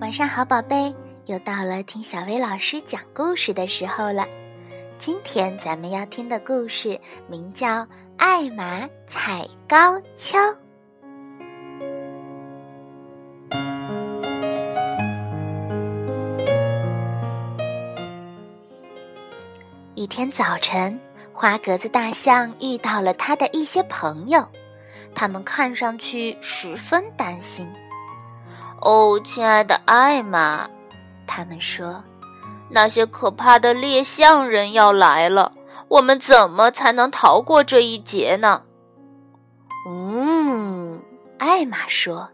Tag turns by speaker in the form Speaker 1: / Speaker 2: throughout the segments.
Speaker 1: 晚上好，宝贝，又到了听小薇老师讲故事的时候了。今天咱们要听的故事名叫《艾玛踩高跷》。一天早晨，花格子大象遇到了他的一些朋友，他们看上去十分担心。
Speaker 2: 哦，亲爱的艾玛，
Speaker 1: 他们说，
Speaker 2: 那些可怕的猎象人要来了，我们怎么才能逃过这一劫呢？
Speaker 1: 嗯，艾玛说，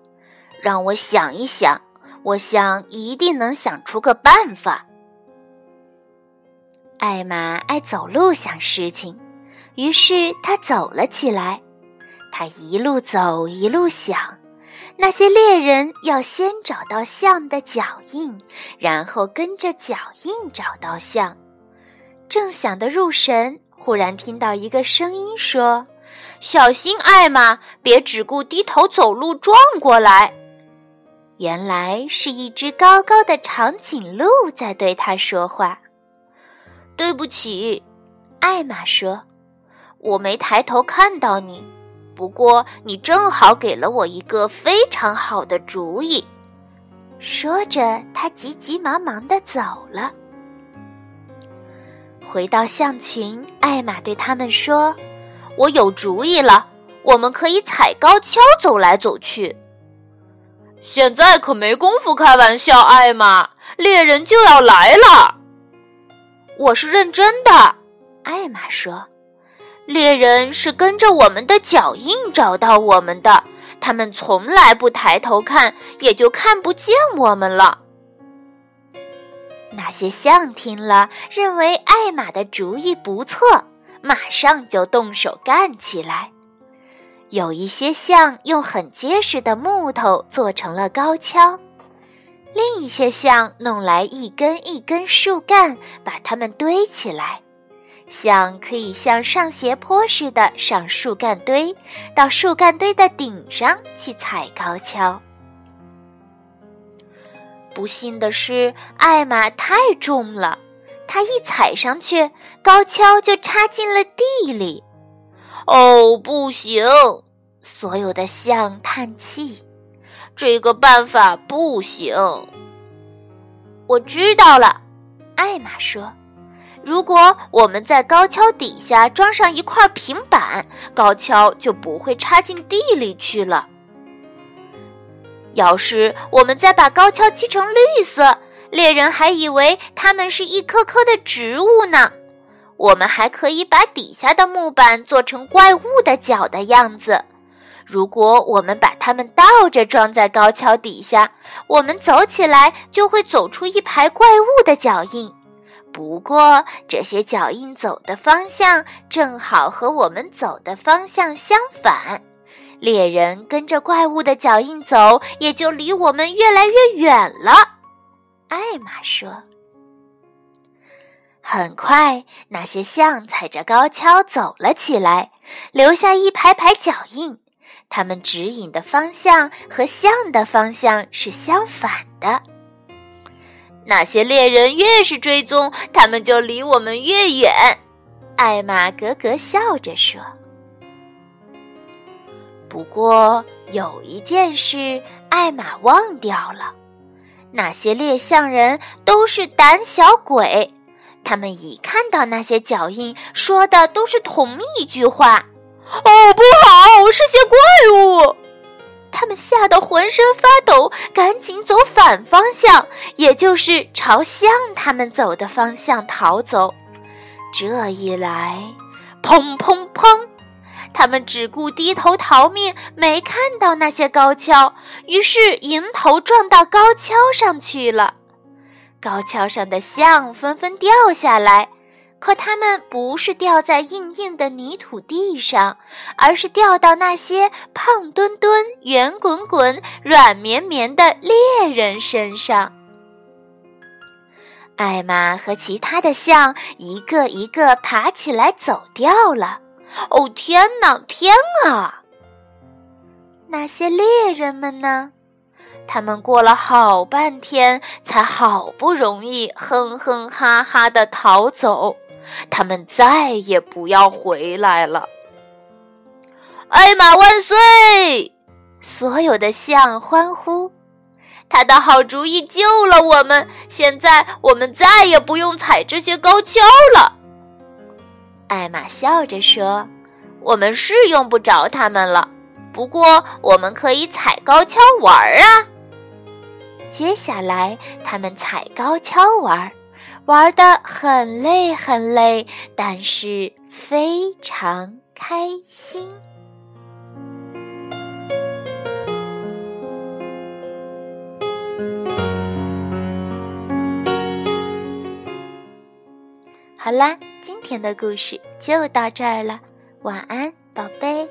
Speaker 1: 让我想一想，我想一定能想出个办法。艾玛爱走路想事情，于是他走了起来。他一路走一路想，那些猎人要先找到象的脚印，然后跟着脚印找到象。正想得入神，忽然听到一个声音说：“
Speaker 2: 小心，艾玛，别只顾低头走路撞过来。”
Speaker 1: 原来是一只高高的长颈鹿在对他说话。
Speaker 2: 对不起，艾玛说：“我没抬头看到你。不过你正好给了我一个非常好的主意。”
Speaker 1: 说着，他急急忙忙的走了。回到象群，艾玛对他们说：“
Speaker 2: 我有主意了，我们可以踩高跷走来走去。”现在可没工夫开玩笑，艾玛，猎人就要来了。我是认真的，
Speaker 1: 艾玛说：“
Speaker 2: 猎人是跟着我们的脚印找到我们的，他们从来不抬头看，也就看不见我们了。”
Speaker 1: 那些象听了，认为艾玛的主意不错，马上就动手干起来。有一些象用很结实的木头做成了高跷。另一些象弄来一根一根树干，把它们堆起来，象可以像上斜坡似的上树干堆，到树干堆的顶上去踩高跷。不幸的是，艾玛太重了，她一踩上去，高跷就插进了地里。
Speaker 2: 哦，不行！
Speaker 1: 所有的象叹气。
Speaker 2: 这个办法不行。
Speaker 1: 我知道了，艾玛说：“如果我们在高跷底下装上一块平板，高跷就不会插进地里去了。要是我们再把高跷漆成绿色，猎人还以为它们是一棵棵的植物呢。我们还可以把底下的木板做成怪物的脚的样子。”如果我们把它们倒着装在高跷底下，我们走起来就会走出一排怪物的脚印。不过，这些脚印走的方向正好和我们走的方向相反，猎人跟着怪物的脚印走，也就离我们越来越远了。艾玛说：“很快，那些象踩着高跷走了起来，留下一排排脚印。”他们指引的方向和象的方向是相反的。
Speaker 2: 那些猎人越是追踪，他们就离我们越远。
Speaker 1: 艾玛咯咯笑着说：“不过有一件事，艾玛忘掉了。那些猎象人都是胆小鬼，他们一看到那些脚印，说的都是同一句话。”
Speaker 2: 哦，不好，是些怪物！
Speaker 1: 他们吓得浑身发抖，赶紧走反方向，也就是朝向他们走的方向逃走。这一来，砰砰砰，他们只顾低头逃命，没看到那些高跷，于是迎头撞到高跷上去了。高跷上的象纷纷掉下来。可它们不是掉在硬硬的泥土地上，而是掉到那些胖墩墩、圆滚滚、软绵绵的猎人身上。艾玛和其他的象一个一个爬起来走掉了。
Speaker 2: 哦，天哪，天啊！
Speaker 1: 那些猎人们呢？他们过了好半天，才好不容易哼哼哈哈的逃走。他们再也不要回来了。
Speaker 2: 艾玛万岁！
Speaker 1: 所有的象欢呼。
Speaker 2: 他的好主意救了我们，现在我们再也不用踩这些高跷了。
Speaker 1: 艾玛笑着说：“我们是用不着它们了，不过我们可以踩高跷玩儿啊。”接下来，他们踩高跷玩儿，玩得很累很累，但是非常开心。好啦，今天的故事就到这儿了，晚安，宝贝。